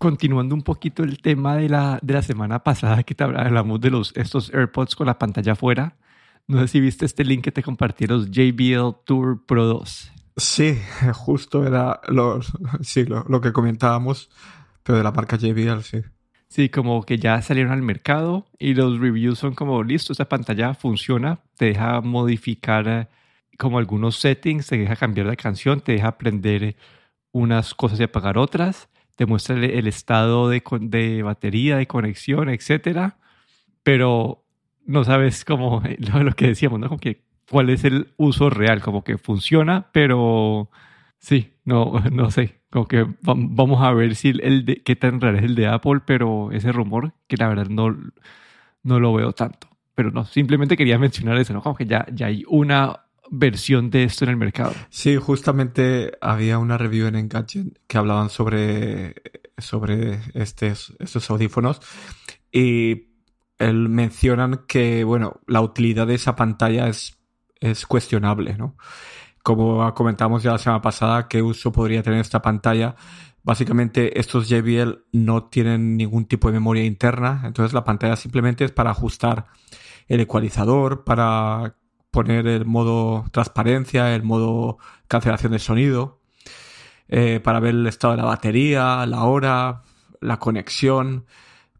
continuando un poquito el tema de la, de la semana pasada que te hablamos de los, estos AirPods con la pantalla afuera. No sé si viste este link que te compartí, los JBL Tour Pro 2. Sí, justo era lo, sí, lo, que comentábamos, pero de la marca JBL, sí. Sí, como que ya salieron al mercado y los reviews son como, listo, esta pantalla funciona, te deja modificar eh, como algunos settings, te deja cambiar la canción, te deja aprender unas cosas y apagar otras, te el, estado de, de, batería, de conexión, etcétera, pero no sabes cómo, lo, que decíamos, ¿no? Como que cuál es el uso real, como que funciona, pero sí, no, no sé, como que vamos a ver si el de, qué tan real es el de Apple, pero ese rumor que la verdad no, no lo veo tanto. Pero no, simplemente quería mencionar eso, ¿no? Como que ya, ya hay una versión de esto en el mercado. Sí, justamente había una review en Engadget que hablaban sobre, sobre estos, audífonos y mencionan que, bueno, la utilidad de esa pantalla es, es cuestionable, ¿no? Como comentamos ya la semana pasada, ¿qué uso podría tener esta pantalla? Básicamente estos JBL no tienen ningún tipo de memoria interna, entonces la pantalla simplemente es para ajustar el ecualizador, para poner el modo transparencia, el modo cancelación de sonido, eh, para ver el estado de la batería, la hora, la conexión.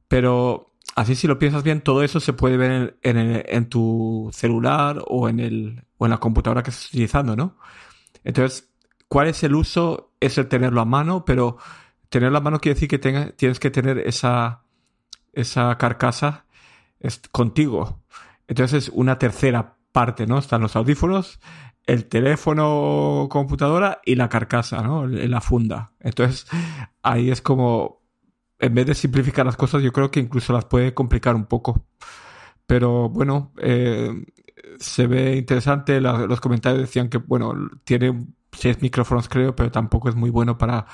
Pero así si lo piensas bien, todo eso se puede ver en, tu celular o en, el, o en la computadora que estás utilizando, ¿no? Entonces, ¿cuál es el uso? Es el tenerlo a mano, pero tenerlo a mano quiere decir que tienes que tener esa, esa carcasa contigo. Entonces, es una tercera parte, ¿no? Están los audífonos, el teléfono, computadora y la carcasa, ¿no? La funda. Entonces, ahí es como, en vez de simplificar las cosas, yo creo que incluso las puede complicar un poco. Pero bueno, eh, se ve interesante. los comentarios decían que, bueno, tiene seis micrófonos, creo, pero tampoco es muy bueno para,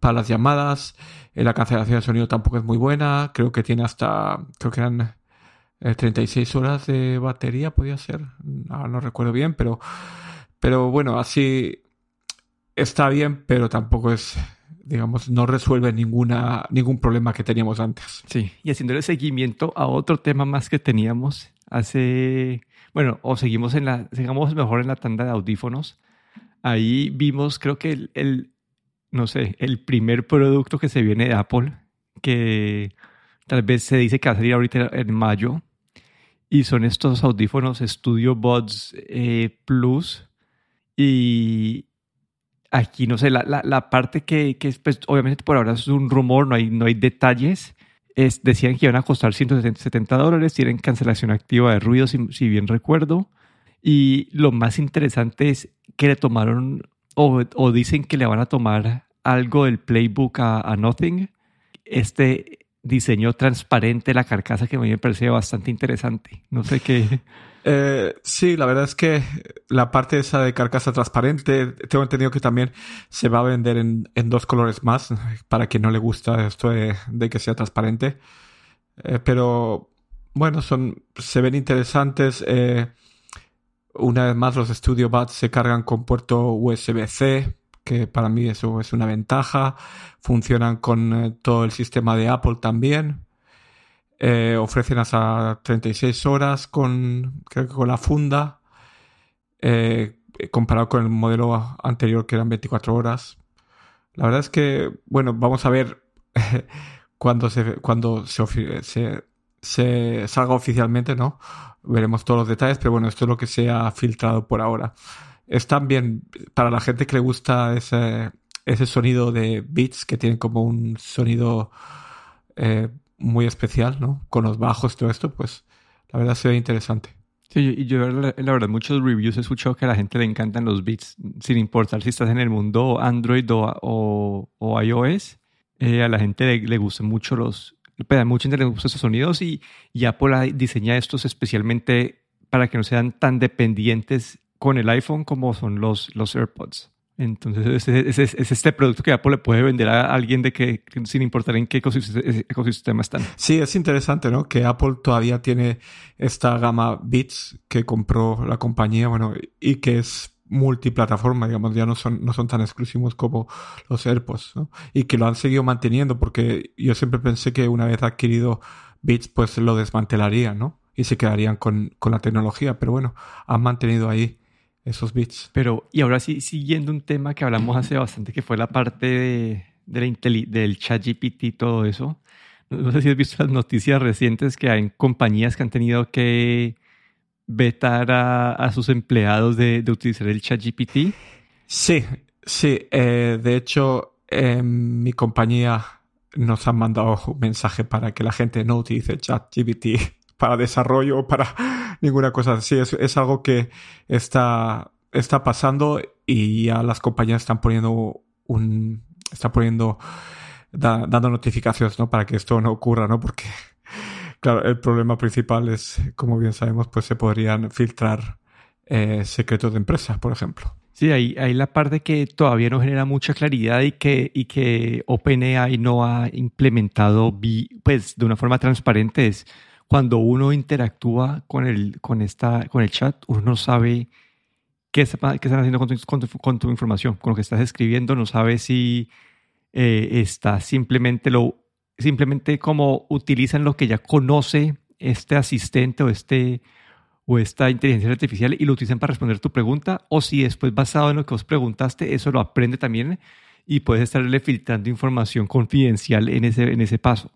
para las llamadas. Eh, la cancelación de sonido tampoco es muy buena. Creo que tiene hasta, creo que eran 36 eh, horas de batería podía ser, no, no recuerdo bien, pero, pero bueno, así está bien, pero tampoco es, digamos, no resuelve ninguna, ningún problema que teníamos antes. Sí, y haciéndole seguimiento a otro tema más que teníamos hace, bueno, o seguimos en la, sigamos mejor en la tanda de audífonos. Ahí vimos, creo que el, el no sé, el primer producto que se viene de Apple, que tal vez se dice que va a salir ahorita en mayo, y son estos audífonos Studio Buds eh, Plus. Y aquí, no sé, la, la, parte que, que pues, obviamente por ahora es un rumor, no hay, no hay detalles. Es, decían que iban a costar 170 dólares, tienen cancelación activa de ruido, si, si, bien recuerdo. Y lo más interesante es que le tomaron, o, o dicen que le van a tomar algo del playbook a Nothing. Este diseño transparente la carcasa que a mí me parece bastante interesante. No sé qué. Eh, sí, la verdad es que la parte esa de carcasa transparente, tengo entendido que también se va a vender en, dos colores más, para quien no le gusta esto de, que sea transparente. Eh, pero bueno, son, se ven interesantes. Eh, una vez más, los Studio Buds se cargan con puerto USB-C, que para mí eso es una ventaja. Funcionan con eh, todo el sistema de Apple también. Eh, ofrecen hasta 36 horas con, creo que con la funda. Eh, comparado con el modelo anterior que eran 24 horas. La verdad es que, bueno, vamos a ver cuando se, cuando se, se, se salga oficialmente, ¿no? Veremos todos los detalles, pero bueno, esto es lo que se ha filtrado por ahora es también para la gente que le gusta ese, ese sonido de beats que tienen como un sonido eh, muy especial, ¿no? Con los bajos todo esto, pues la verdad se ve interesante. Sí, y yo la, verdad muchos reviews he escuchado que a la gente le encantan los beats, sin importar si estás en el mundo Android o, o, iOS, eh, a la gente le, le gustan mucho los, a mucha gente le gustan esos sonidos y, y Apple diseña estos especialmente para que no sean tan dependientes con el iPhone como son los, los AirPods. Entonces, es, es, este producto que Apple le puede vender a alguien de que, sin importar en qué ecosistema están. Sí, es interesante, ¿no? Que Apple todavía tiene esta gama Beats que compró la compañía, bueno, y que es multiplataforma, digamos, ya no son, no son tan exclusivos como los AirPods, ¿no? Y que lo han seguido manteniendo porque yo siempre pensé que una vez adquirido Beats, pues lo desmantelarían, ¿no? Y se quedarían con, con la tecnología, pero bueno, han mantenido ahí esos bits. Pero, y ahora sí, siguiendo un tema que hablamos hace bastante, que fue la parte de, de la del chat GPT y todo eso. No sé si has visto las noticias recientes que hay compañías que han tenido que vetar a, sus empleados de, utilizar el chat GPT. Sí, sí. Eh, de hecho, en mi compañía nos han mandado un mensaje para que la gente no utilice chat GPT para desarrollo para ninguna cosa así. Es, es algo que está, está pasando y ya las compañías están poniendo un, está poniendo, dando notificaciones, ¿no? Para que esto no ocurra, ¿no? Porque, claro, el problema principal es, como bien sabemos, pues se podrían filtrar eh, secretos de empresas, por ejemplo. Sí, hay, hay la parte que todavía no genera mucha claridad y que, y que OpenAI no ha implementado pues, de una forma transparente es cuando uno interactúa con el, con esta, con el chat, uno no sabe qué, están haciendo con tu, información, con lo que estás escribiendo, no sabe si eh, está simplemente lo simplemente como utilizan lo que ya conoce este asistente o este o esta inteligencia artificial y lo utilizan para responder tu pregunta o si después basado en lo que vos preguntaste eso lo aprende también y puedes estarle filtrando información confidencial en ese, en ese paso.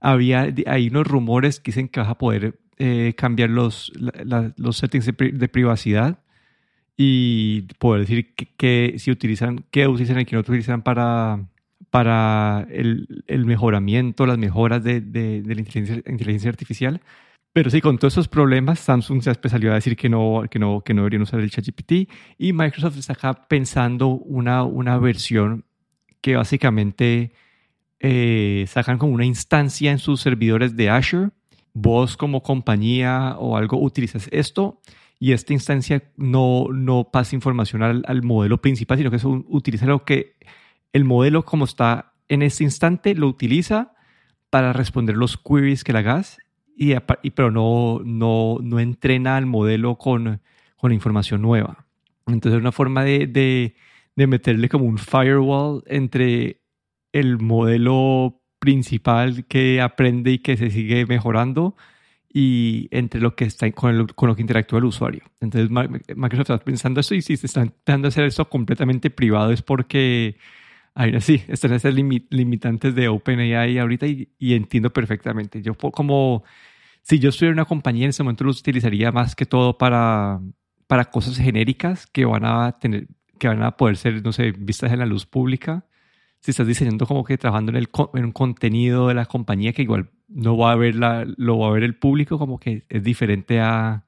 Había hay unos rumores que dicen que vas a poder eh, cambiar los, los settings de, privacidad y poder decir que, si utilizan, qué utilizan y qué no utilizan para, para el, el mejoramiento, las mejoras de, de, la inteligencia, inteligencia, artificial. Pero sí, con todos esos problemas, Samsung se salió a decir que no, que no, que no deberían usar el ChatGPT y Microsoft está acá pensando una, una versión que básicamente eh, sacan como una instancia en sus servidores de Azure. Vos como compañía o algo utilizas esto y esta instancia no, no pasa información al, modelo principal, sino que eso utiliza lo que el modelo como está en este instante lo utiliza para responder los queries que le hagas, y, pero no, no, no entrena al modelo con, con información nueva. Entonces es una forma de, de, de meterle como un firewall entre el modelo principal que aprende y que se sigue mejorando y entre lo que está con, con lo que interactúa el usuario. Entonces Microsoft está pensando eso y si se está intentando hacer eso completamente privado es porque hay sí, están esas limitantes de OpenAI ahorita y, y, entiendo perfectamente. Yo como si yo estuviera en una compañía en ese momento los utilizaría más que todo para, para cosas genéricas que van a tener que van a poder ser, no sé, vistas en la luz pública. Si estás diseñando como que trabajando en, el, en un contenido de la compañía que igual no va a ver la, lo va a ver el público como que es diferente a,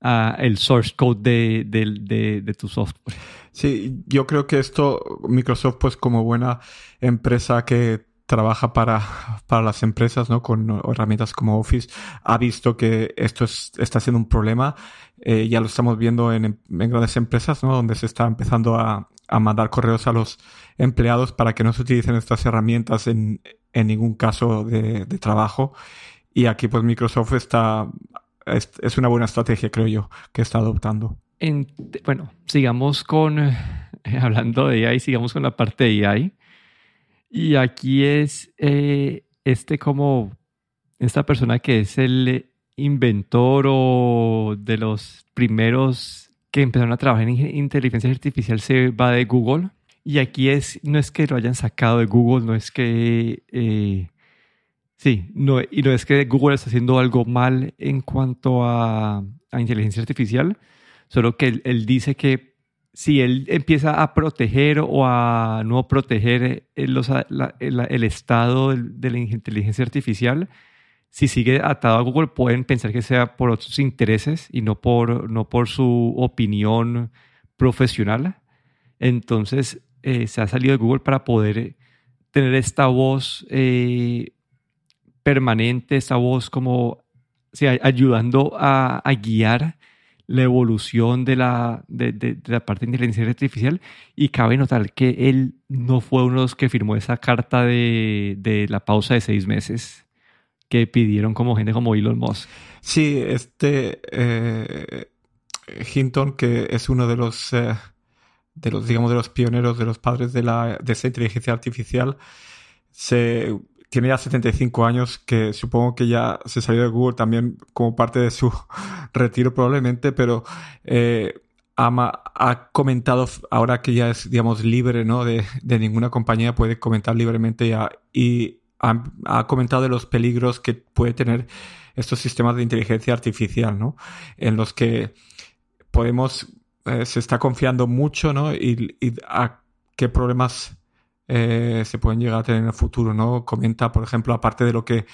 a el source code de, de, de, tu software. Sí, yo creo que esto, Microsoft, pues como buena empresa que trabaja para, para las empresas, ¿no? Con herramientas como Office, ha visto que esto es, está siendo un problema. Eh, ya lo estamos viendo en, en, grandes empresas, ¿no? Donde se está empezando a, a mandar correos a los empleados para que no se utilicen estas herramientas en, en ningún caso de, trabajo. Y aquí pues Microsoft está, es, una buena estrategia, creo yo, que está adoptando. En, bueno, sigamos con, eh, hablando de AI, sigamos con la parte de AI. Y aquí es eh, este como, esta persona que es el inventor o de los primeros que empezaron a trabajar en inteligencia artificial se va de Google. Y aquí es, no es que lo hayan sacado de Google, no es que, eh, sí, no, y no es que Google está haciendo algo mal en cuanto a, inteligencia artificial, solo que él, dice que si él empieza a proteger o a no proteger el, el, estado de la inteligencia artificial, si sigue atado a Google pueden pensar que sea por otros intereses y no por, no por su opinión profesional. Entonces, eh, se ha salido de Google para poder eh, tener esta voz eh, permanente, esta voz como ayudando a, guiar la evolución de la, de, la parte de inteligencia artificial y cabe notar que él no fue uno de los que firmó esa carta de, la pausa de seis meses que pidieron como gente como Elon Musk. Sí, este Hinton, que es uno de los de los, digamos, de los pioneros, de los padres de, la, de esa inteligencia artificial, se, tiene ya 75 años, que supongo que ya se salió de Google también como parte de su retiro probablemente, pero eh, ha, ha, comentado, ahora que ya es, digamos, libre, ¿no? De, de ninguna compañía puede comentar libremente ya, y ha, comentado de los peligros que puede tener estos sistemas de inteligencia artificial, ¿no? En los que podemos eh, se está confiando mucho, ¿no? Y, a qué problemas eh, se pueden llegar a tener en el futuro, ¿no? Comenta, por ejemplo, aparte de lo que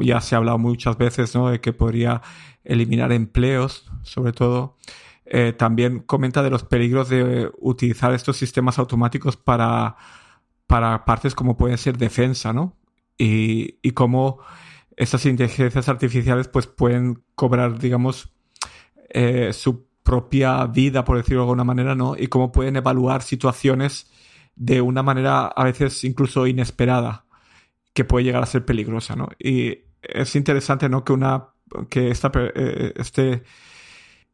ya se ha hablado muchas veces, ¿no? De que podría eliminar empleos, sobre todo. Eh, también comenta de los peligros de utilizar estos sistemas automáticos para, para partes como pueden ser defensa, ¿no? Y, y cómo estas inteligencias artificiales pues pueden cobrar, digamos, eh, su propia vida, por decirlo de alguna manera, ¿no? Y cómo pueden evaluar situaciones de una manera a veces incluso inesperada, que puede llegar a ser peligrosa, ¿no? Y es interesante, ¿no? Que una que esta, eh, este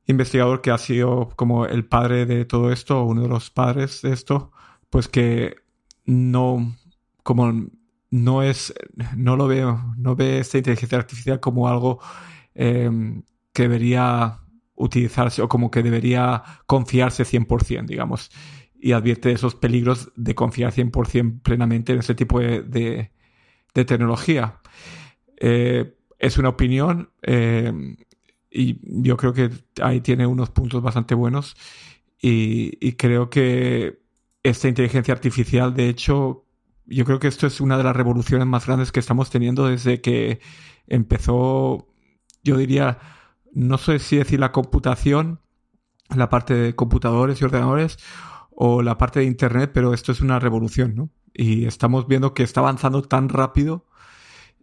investigador que ha sido como el padre de todo esto, uno de los padres de esto, pues que no, como no es, no lo veo, no ve esta inteligencia artificial como algo eh, que debería utilizarse o como que debería confiarse 100%, digamos, y advierte esos peligros de confiar 100% plenamente en ese tipo de, de, tecnología. Eh, es una opinión eh, y yo creo que ahí tiene unos puntos bastante buenos y, y creo que esta inteligencia artificial, de hecho, yo creo que esto es una de las revoluciones más grandes que estamos teniendo desde que empezó, yo diría, no sé si decir la computación, la parte de computadores y ordenadores o la parte de Internet, pero esto es una revolución, ¿no? Y estamos viendo que está avanzando tan rápido,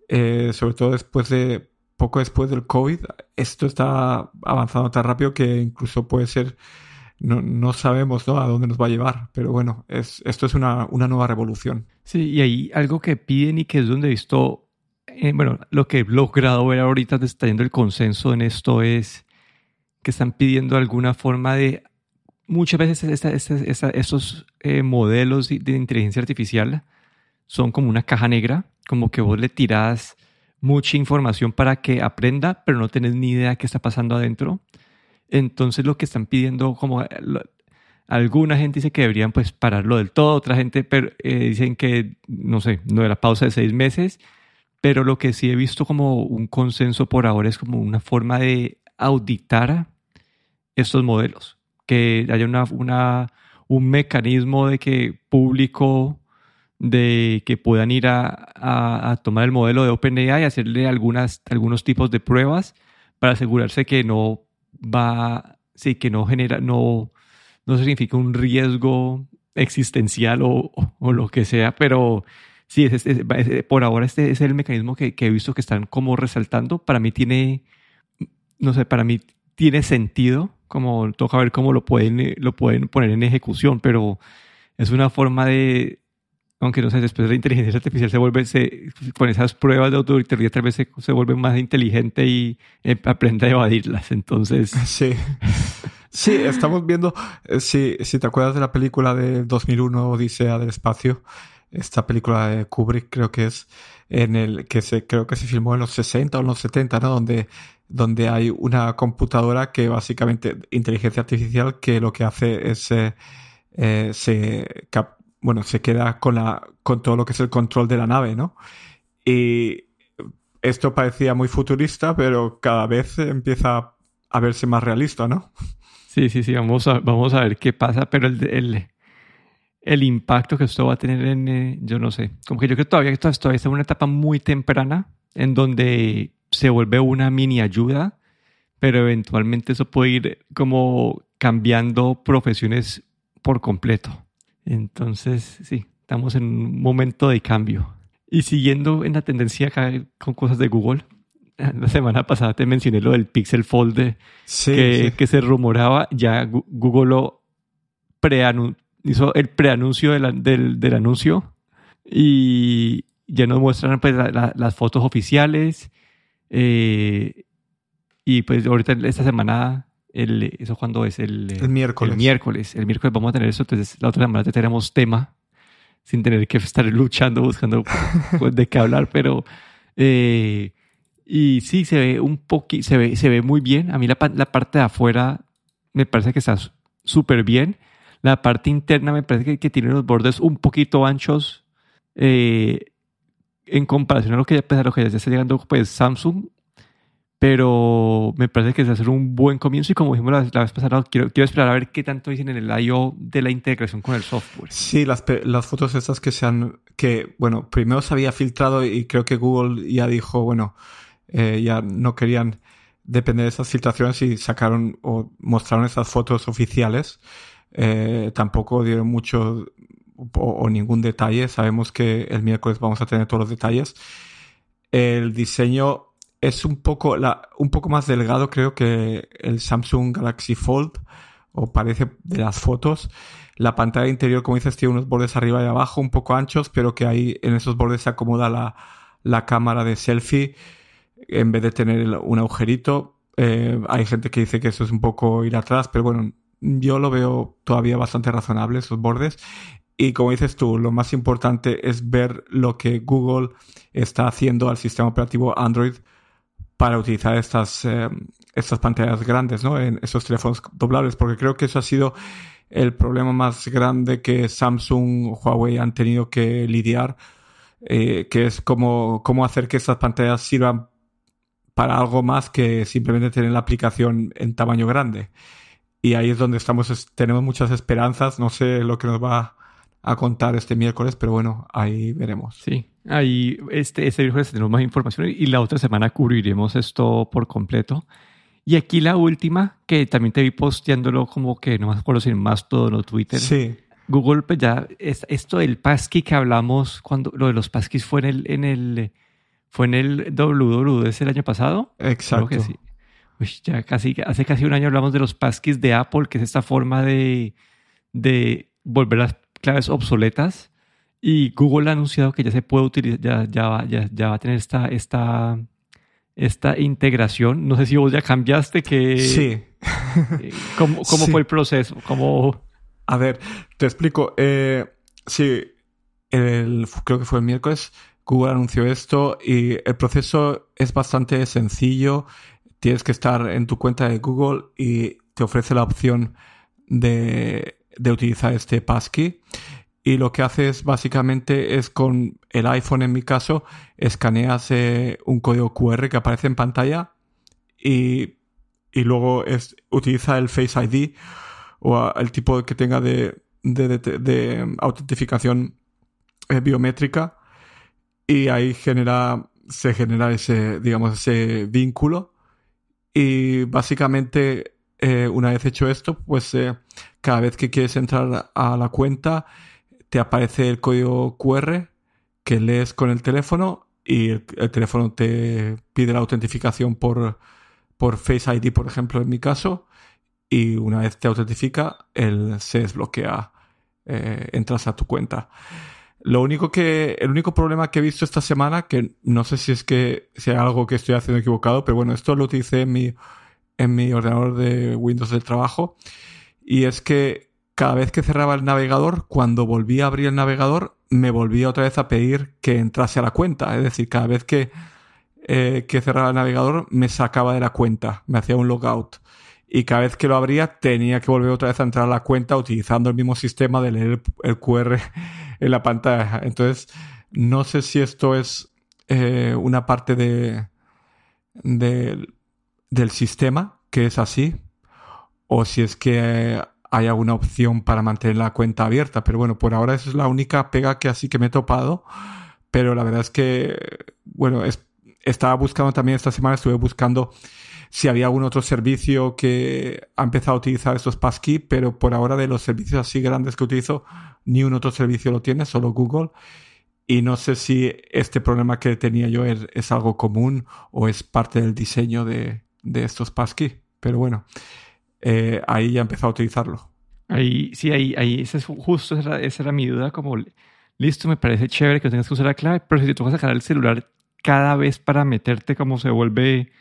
eh, sobre todo después de, poco después del COVID, esto está avanzando tan rápido que incluso puede ser, no, no sabemos a dónde nos va a llevar, pero bueno, es, esto es una, una nueva revolución. Sí, y hay algo que piden y que es donde he visto eh, bueno, lo que he logrado ver ahorita está el consenso en esto es que están pidiendo alguna forma de, muchas veces estos eh, modelos de, inteligencia artificial son como una caja negra, como que vos le tirás mucha información para que aprenda, pero no tenés ni idea qué está pasando adentro. Entonces lo que están pidiendo, como alguna gente dice que deberían pues pararlo del todo, otra gente pero, eh, dicen que, no sé, no de la pausa de seis meses pero lo que sí he visto como un consenso por ahora es como una forma de auditar estos modelos, que haya una, una, un mecanismo de que público de que puedan ir a, a, tomar el modelo de OpenAI y hacerle algunas, algunos tipos de pruebas para asegurarse que no va, sí, que no genera, no, no significa un riesgo existencial o, o lo que sea, pero Sí, por ahora este es el mecanismo que, he visto que están como resaltando. Para mí tiene, no sé, para mí tiene sentido, como toca ver cómo lo pueden, lo pueden poner en ejecución, pero es una forma de, aunque no sé, después de la inteligencia artificial se vuelve, se, con esas pruebas de autoridad tal vez se, vuelve más inteligente y eh, aprende a evadirlas. Entonces. Sí. Sí, estamos viendo, eh, si, si te acuerdas de la película de 2001, Odisea del Espacio, esta película de Kubrick creo que es en el que se creo que se filmó en los 60 o en los 70, ¿no? Donde donde hay una computadora que básicamente inteligencia artificial que lo que hace es eh, se bueno se queda con la con todo lo que es el control de la nave, ¿no? Y esto parecía muy futurista, pero cada vez empieza a verse más realista, ¿no? Sí, sí, sí, vamos a, vamos a ver qué pasa, pero el, el, el impacto que esto va a tener en, eh, yo no sé, como que yo creo que todavía esto, todavía está en una etapa muy temprana en donde se vuelve una mini ayuda, pero eventualmente eso puede ir como cambiando profesiones por completo. Entonces, sí, estamos en un momento de cambio. Y siguiendo en la tendencia acá con cosas de Google, la semana pasada te mencioné lo del Pixel Fold que, que, se rumoraba, ya Google lo hizo el preanuncio del, del, anuncio y ya nos muestran pues, las fotos oficiales. Eh, y pues ahorita esta semana El, ¿Eso cuándo es? El, el miércoles. El miércoles. El miércoles vamos a tener eso. Entonces, la otra semana tenemos tema sin tener que estar luchando, buscando pues, de qué hablar. Pero, eh, y sí, se ve un poquito, se ve, se ve muy bien. A mí la, la parte de afuera me parece que está súper bien. La parte interna me parece que, que, tiene los bordes un poquito anchos eh, en comparación a lo que, pues, a lo que ya está llegando pues, Samsung pero me parece que es hacer un buen comienzo y como dijimos la, vez pasada, quiero, quiero, esperar a ver qué tanto dicen en el I.O. de la integración con el software. Sí, las, las fotos estas que se han, que bueno, primero se había filtrado y creo que Google ya dijo, bueno, eh, ya no querían depender de esas filtraciones y sacaron o mostraron esas fotos oficiales. Eh, tampoco dieron mucho o, o ningún detalle. Sabemos que el miércoles vamos a tener todos los detalles. El diseño es un poco, un poco más delgado, creo que el Samsung Galaxy Fold, o parece de las fotos. La pantalla interior, como dices, tiene unos bordes arriba y abajo, un poco anchos, pero que ahí en esos bordes se acomoda la, la cámara de selfie en vez de tener un agujerito. Eh, hay gente que dice que eso es un poco ir atrás, pero bueno, yo lo veo todavía bastante razonable, esos bordes. Y como dices tú, lo más importante es ver lo que Google está haciendo al sistema operativo Android para utilizar estas, eh, estas pantallas grandes, ¿no? En esos teléfonos doblables, porque creo que eso ha sido el problema más grande que Samsung o Huawei han tenido que lidiar, eh, que es cómo, cómo hacer que estas pantallas sirvan para algo más que simplemente tener la aplicación en tamaño grande. Y ahí es donde estamos, tenemos muchas esperanzas, no sé lo que nos va a contar este miércoles, pero bueno, ahí veremos. Sí, ahí este, este miércoles tenemos más información y la otra semana cubriremos esto por completo. Y aquí la última, que también te vi posteándolo como que no me acuerdo si más todo en Twitter. Sí. Google, pues ya, es, esto del passkey que hablamos cuando lo de los passkeys fue en el, en el, fue en el WWDC el año pasado. Exacto. Creo que sí. Uy, ya casi, hace casi un año hablamos de los passkeys de Apple, que es esta forma de, de volver a claves obsoletas y Google ha anunciado que ya se puede utilizar, ya, ya, va, ya, ya va a tener esta, esta, esta integración. No sé si vos ya cambiaste que... Sí. Eh, ¿Cómo, cómo fue el proceso? ¿Cómo... A ver, te explico. Eh, sí, el, creo que fue el miércoles, Google anunció esto y el proceso es bastante sencillo. Tienes que estar en tu cuenta de Google y te ofrece la opción de de utilizar este passkey y lo que haces básicamente es con el iPhone en mi caso escaneas eh, un código QR que aparece en pantalla y, y luego es, utiliza el Face ID o el tipo que tenga de, de, de, autentificación eh, biométrica y ahí genera se genera ese digamos ese vínculo. Y básicamente eh, una vez hecho esto pues cada vez que quieres entrar a la cuenta, te aparece el código QR que lees con el teléfono y el, teléfono te pide la autentificación por, por Face ID, por ejemplo, en mi caso, y una vez te autentifica, él se desbloquea, eh, entras a tu cuenta. Lo único que, el único problema que he visto esta semana, que no sé si es que sea algo que estoy haciendo equivocado, pero bueno, esto lo utilicé en mi, en mi ordenador de Windows del trabajo, y es que cada vez que cerraba el navegador, cuando volvía a abrir el navegador, me volvía otra vez a pedir que entrase a la cuenta. Es decir, cada vez que, eh, que cerraba el navegador, me sacaba de la cuenta, me hacía un logout. Y cada vez que lo abría, tenía que volver otra vez a entrar a la cuenta utilizando el mismo sistema de leer el, QR en la pantalla. Entonces, no sé si esto es eh, una parte de, de, del sistema que es así, o si es que hay alguna opción para mantener la cuenta abierta. Pero bueno, por ahora esa es la única pega que así que me he topado. Pero la verdad es que, bueno, estaba buscando también esta semana, estuve buscando si había algún otro servicio que ha empezado a utilizar estos passkey, pero por ahora de los servicios así grandes que utilizo, ni un otro servicio lo tiene, solo Google. Y no sé si este problema que tenía yo es, algo común o es parte del diseño de, de estos passkey. Pero bueno, eh, ahí ya empezó a utilizarlo. Ahí, sí, ahí, ahí, esa es justo esa, era mi duda, como, listo, me parece chévere que tengas que usar la clave, pero si te toca sacar el celular cada vez para meterte, como se vuelve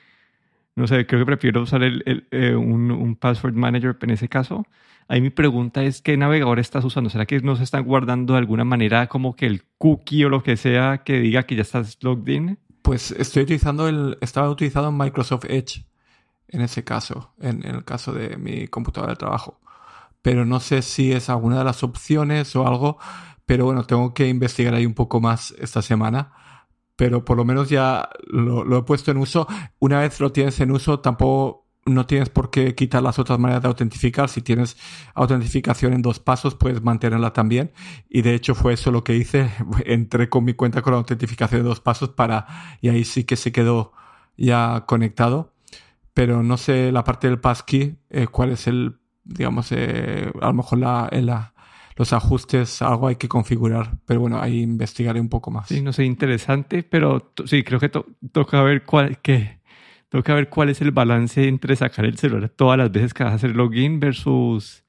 no sé, creo que prefiero usar el, eh, un, un, password manager en ese caso. Ahí mi pregunta es, ¿qué navegador estás usando? ¿Será que no se están guardando de alguna manera como que el cookie o lo que sea que diga que ya estás logged in? Pues estoy utilizando el, estaba utilizando Microsoft Edge en ese caso, en, el caso de mi computadora de trabajo. Pero no sé si es alguna de las opciones o algo, pero bueno, tengo que investigar ahí un poco más esta semana pero por lo menos ya lo, he puesto en uso. Una vez lo tienes en uso, tampoco no tienes por qué quitar las otras maneras de autentificar. Si tienes autentificación en dos pasos, puedes mantenerla también. Y de hecho fue eso lo que hice. Entré con mi cuenta con la autentificación de dos pasos para, y ahí sí que se quedó ya conectado. Pero no sé la parte del passkey, eh, cuál es el, digamos, eh, a lo mejor la, la, los ajustes, algo hay que configurar. Pero bueno, ahí investigaré un poco más. Sí, no sé, interesante, pero sí, creo que toca ver cuál, que, toca ver cuál es el balance entre sacar el celular todas las veces que vas a hacer login versus...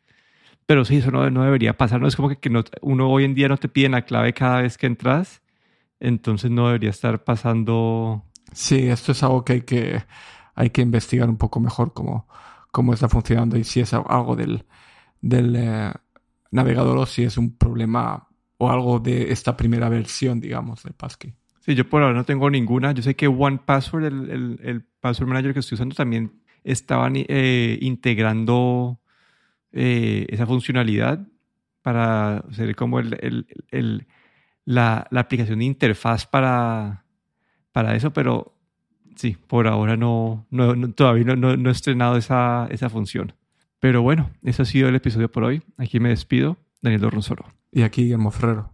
Pero sí, eso no, no debería pasar. No es como que, que no, uno hoy en día no te pide la clave cada vez que entras. Entonces no debería estar pasando... Sí, esto es algo que hay que, hay que investigar un poco mejor cómo, cómo está funcionando y si es algo del, del, eh, navegador o si es un problema o algo de esta primera versión, digamos, del passkey. Sí, yo por ahora no tengo ninguna. Yo sé que One Password, el, el, password manager que estoy usando, también estaban eh, integrando eh, esa funcionalidad para hacer como el, la, la, aplicación de interfaz para, para eso, pero sí, por ahora no, no, todavía no, he estrenado esa, función. Pero bueno, ese ha sido el episodio por hoy. Aquí me despido, Daniel Dorronsoro. Y aquí Guillermo Ferrero.